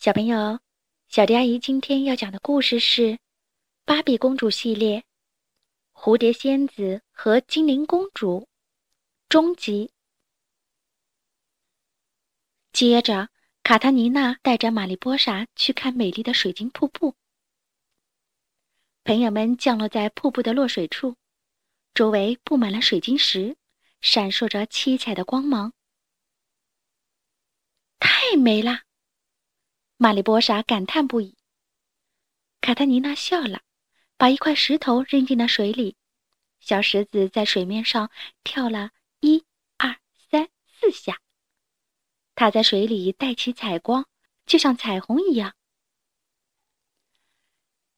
小朋友，小迪阿姨今天要讲的故事是《芭比公主系列：蝴蝶仙子和精灵公主》终极。接着，卡塔尼娜带着玛丽波莎去看美丽的水晶瀑布。朋友们降落在瀑布的落水处，周围布满了水晶石，闪烁着七彩的光芒，太美了。玛丽波莎感叹不已。卡塔尼娜笑了，把一块石头扔进了水里，小石子在水面上跳了一、二、三、四下。它在水里带起彩光，就像彩虹一样。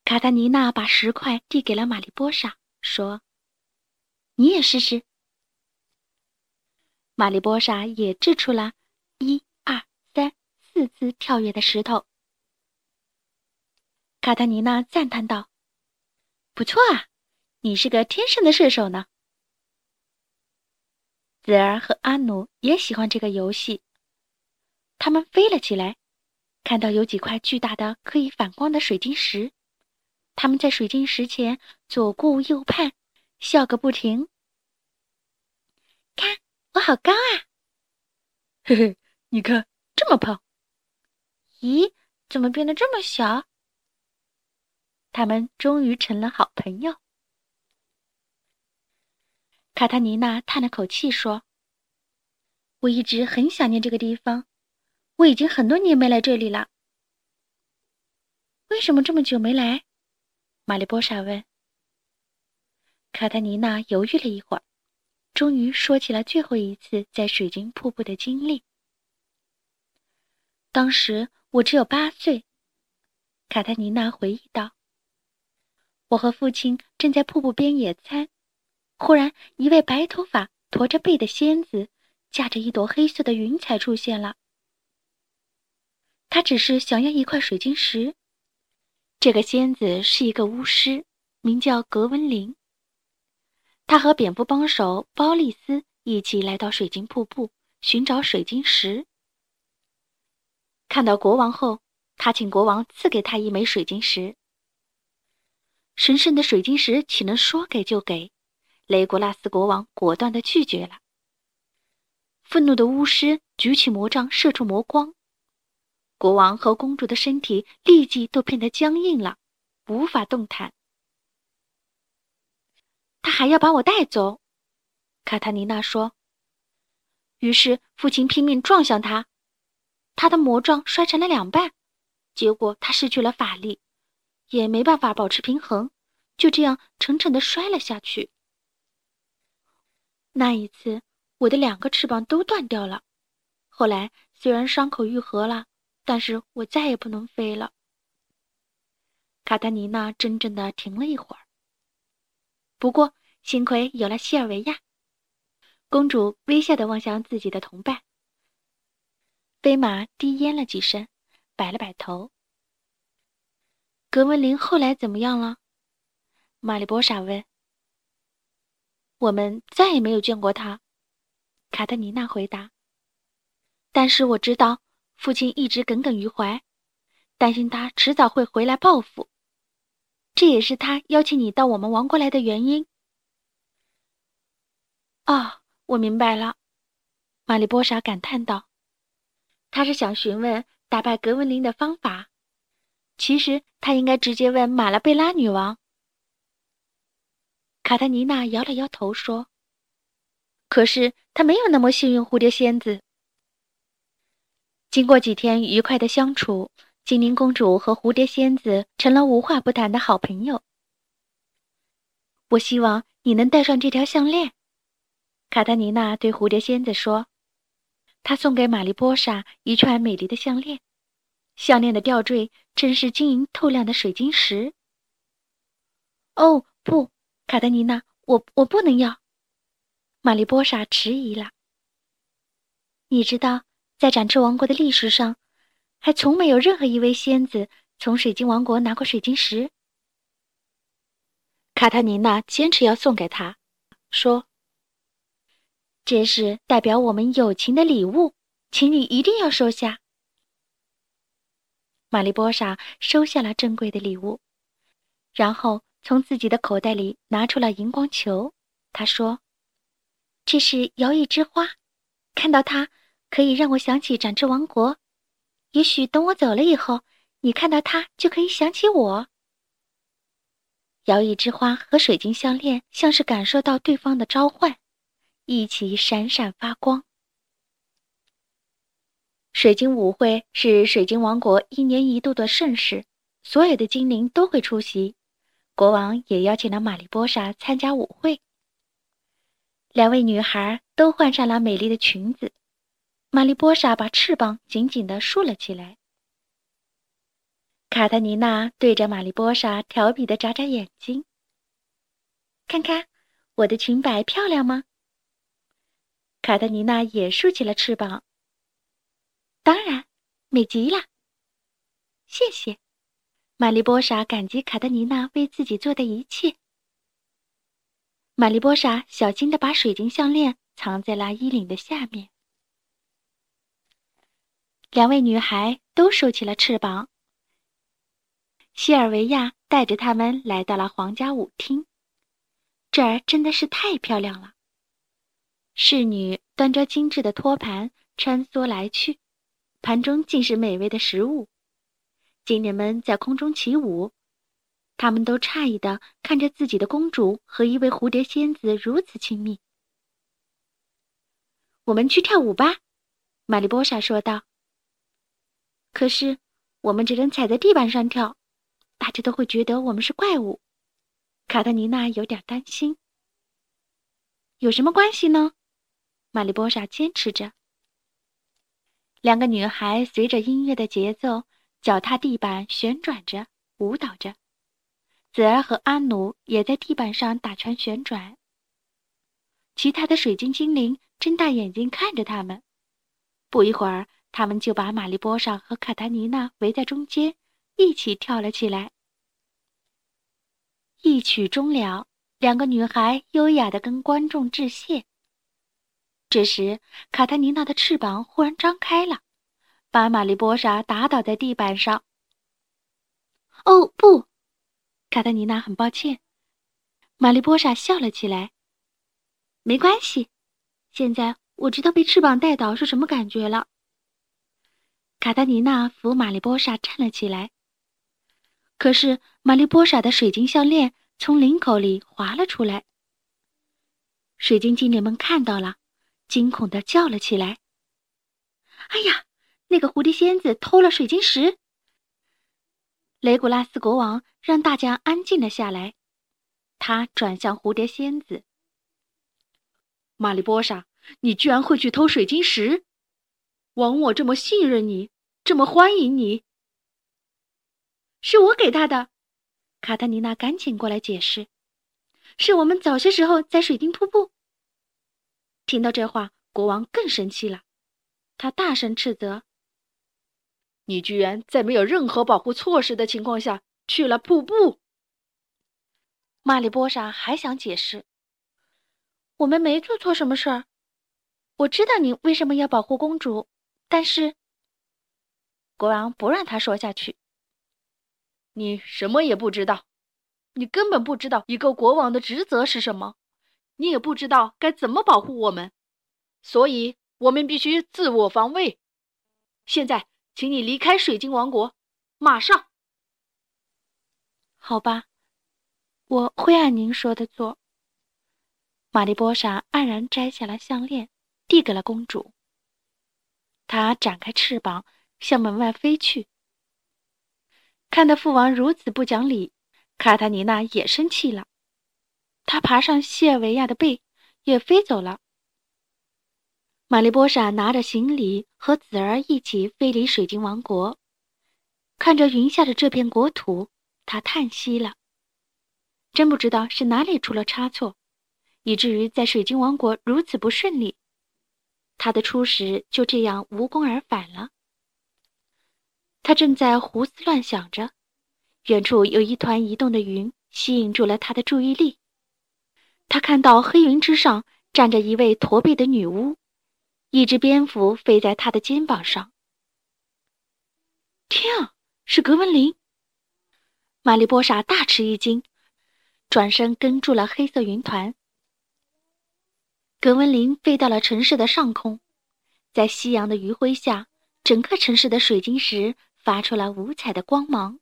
卡塔尼娜把石块递给了玛丽波莎，说：“你也试试。”玛丽波莎也掷出了。四次跳跃的石头，卡塔尼娜赞叹道：“不错啊，你是个天生的射手呢。”子儿和阿努也喜欢这个游戏，他们飞了起来，看到有几块巨大的可以反光的水晶石，他们在水晶石前左顾右盼，笑个不停。看，我好高啊！嘿嘿，你看，这么胖。咦，怎么变得这么小？他们终于成了好朋友。卡塔尼娜叹了口气说：“我一直很想念这个地方，我已经很多年没来这里了。为什么这么久没来？”玛丽波莎问。卡塔尼娜犹豫了一会儿，终于说起了最后一次在水晶瀑布的经历。当时。我只有八岁，卡塔尼娜回忆道：“我和父亲正在瀑布边野餐，忽然一位白头发、驼着背的仙子，驾着一朵黑色的云彩出现了。他只是想要一块水晶石。这个仙子是一个巫师，名叫格温林。他和蝙蝠帮手包利斯一起来到水晶瀑布寻找水晶石。”看到国王后，他请国王赐给他一枚水晶石。神圣的水晶石岂能说给就给？雷古拉斯国王果断地拒绝了。愤怒的巫师举起魔杖，射出魔光，国王和公主的身体立即都变得僵硬了，无法动弹。他还要把我带走，卡塔尼娜说。于是父亲拼命撞向他。他的魔杖摔成了两半，结果他失去了法力，也没办法保持平衡，就这样沉沉的摔了下去。那一次，我的两个翅膀都断掉了。后来虽然伤口愈合了，但是我再也不能飞了。卡塔尼娜怔怔的停了一会儿。不过幸亏有了西尔维亚，公主微笑的望向自己的同伴。飞马低咽了几声，摆了摆头。格温林后来怎么样了？玛丽波莎问。我们再也没有见过他，卡特尼娜回答。但是我知道，父亲一直耿耿于怀，担心他迟早会回来报复。这也是他邀请你到我们王国来的原因。哦，我明白了，玛丽波莎感叹道。他是想询问打败格温林的方法，其实他应该直接问马拉贝拉女王。卡特尼娜摇了摇头说：“可是他没有那么幸运。”蝴蝶仙子经过几天愉快的相处，精灵公主和蝴蝶仙子成了无话不谈的好朋友。我希望你能戴上这条项链，卡特尼娜对蝴蝶仙子说。他送给玛丽波莎一串美丽的项链，项链的吊坠正是晶莹透亮的水晶石。哦不，卡特尼娜，我我不能要。玛丽波莎迟疑了。你知道，在展翅王国的历史上，还从没有任何一位仙子从水晶王国拿过水晶石。卡特尼娜坚持要送给他，说。这是代表我们友情的礼物，请你一定要收下。玛丽波莎收下了珍贵的礼物，然后从自己的口袋里拿出了荧光球。她说：“这是摇曳之花，看到它可以让我想起展翅王国。也许等我走了以后，你看到它就可以想起我。”摇曳之花和水晶项链像是感受到对方的召唤，一起闪闪发光。水晶舞会是水晶王国一年一度的盛事，所有的精灵都会出席。国王也邀请了玛丽波莎参加舞会。两位女孩都换上了美丽的裙子，玛丽波莎把翅膀紧紧地竖了起来。卡特尼娜对着玛丽波莎调皮地眨眨眼睛，看看我的裙摆漂亮吗？卡特尼娜也竖起了翅膀。当然，美极了。谢谢，玛丽波莎感激卡特尼娜为自己做的一切。玛丽波莎小心地把水晶项链藏在了衣领的下面。两位女孩都竖起了翅膀。西尔维亚带着他们来到了皇家舞厅，这儿真的是太漂亮了。侍女端着精致的托盘穿梭来去，盘中尽是美味的食物。精灵们在空中起舞，他们都诧异的看着自己的公主和一位蝴蝶仙子如此亲密。我们去跳舞吧，玛丽波莎说道。可是我们只能踩在地板上跳。大家都会觉得我们是怪物，卡特妮娜有点担心。有什么关系呢？玛丽波莎坚持着。两个女孩随着音乐的节奏，脚踏地板旋转着，舞蹈着。子儿和阿努也在地板上打圈旋转。其他的水晶精灵睁大眼睛看着他们。不一会儿，他们就把玛丽波莎和卡塔尼娜围在中间。一起跳了起来。一曲终了，两个女孩优雅地跟观众致谢。这时，卡塔尼娜的翅膀忽然张开了，把玛丽波莎打倒在地板上。哦不，卡塔尼娜很抱歉。玛丽波莎笑了起来。没关系，现在我知道被翅膀带倒是什么感觉了。卡塔尼娜扶玛丽波莎站了起来。可是，玛丽波莎的水晶项链从领口里滑了出来。水晶精灵们看到了，惊恐地叫了起来：“哎呀，那个蝴蝶仙子偷了水晶石！”雷古拉斯国王让大家安静了下来，他转向蝴蝶仙子：“玛丽波莎，你居然会去偷水晶石？枉我这么信任你，这么欢迎你。”是我给他的，卡特妮娜赶紧过来解释：“是我们早些时候在水晶瀑布。”听到这话，国王更生气了，他大声斥责：“你居然在没有任何保护措施的情况下去了瀑布！”玛丽波莎还想解释：“我们没做错什么事儿，我知道你为什么要保护公主，但是……”国王不让他说下去。你什么也不知道，你根本不知道一个国王的职责是什么，你也不知道该怎么保护我们，所以我们必须自我防卫。现在，请你离开水晶王国，马上。好吧，我会按您说的做。玛丽波莎黯然摘下了项链，递给了公主。她展开翅膀，向门外飞去。看到父王如此不讲理，卡塔尼娜也生气了。他爬上谢尔维亚的背，也飞走了。玛丽波莎拿着行李和子儿一起飞离水晶王国，看着云下的这片国土，她叹息了。真不知道是哪里出了差错，以至于在水晶王国如此不顺利。她的初始就这样无功而返了。他正在胡思乱想着，远处有一团移动的云吸引住了他的注意力。他看到黑云之上站着一位驼背的女巫，一只蝙蝠飞在他的肩膀上。天啊，是格温林！玛丽波莎大吃一惊，转身跟住了黑色云团。格温林飞到了城市的上空，在夕阳的余晖下，整个城市的水晶石发出了五彩的光芒。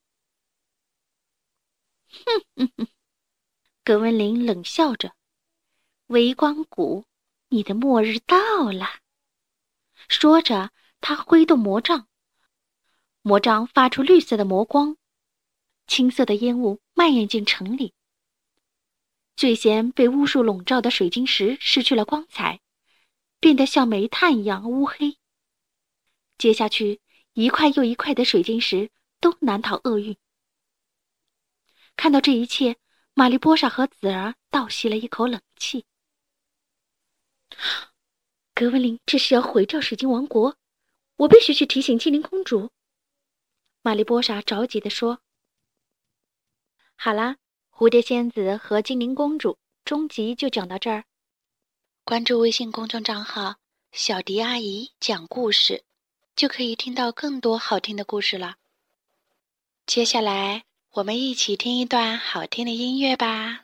哼哼哼，格温林冷笑着：“微光谷，你的末日到了。”说着，他挥动魔杖，魔杖发出绿色的魔光，青色的烟雾蔓延进城里。最先被巫术笼罩的水晶石失去了光彩，变得像煤炭一样乌黑。接下去，一块又一块的水晶石都难逃厄运。看到这一切，玛丽波莎和子儿倒吸了一口冷气。格温林这是要毁掉水晶王国，我必须去提醒精灵公主。玛丽波莎着急地说：“好啦。”蝴蝶仙子和精灵公主终集就讲到这儿。关注微信公众账号“小迪阿姨讲故事”，就可以听到更多好听的故事了。接下来，我们一起听一段好听的音乐吧。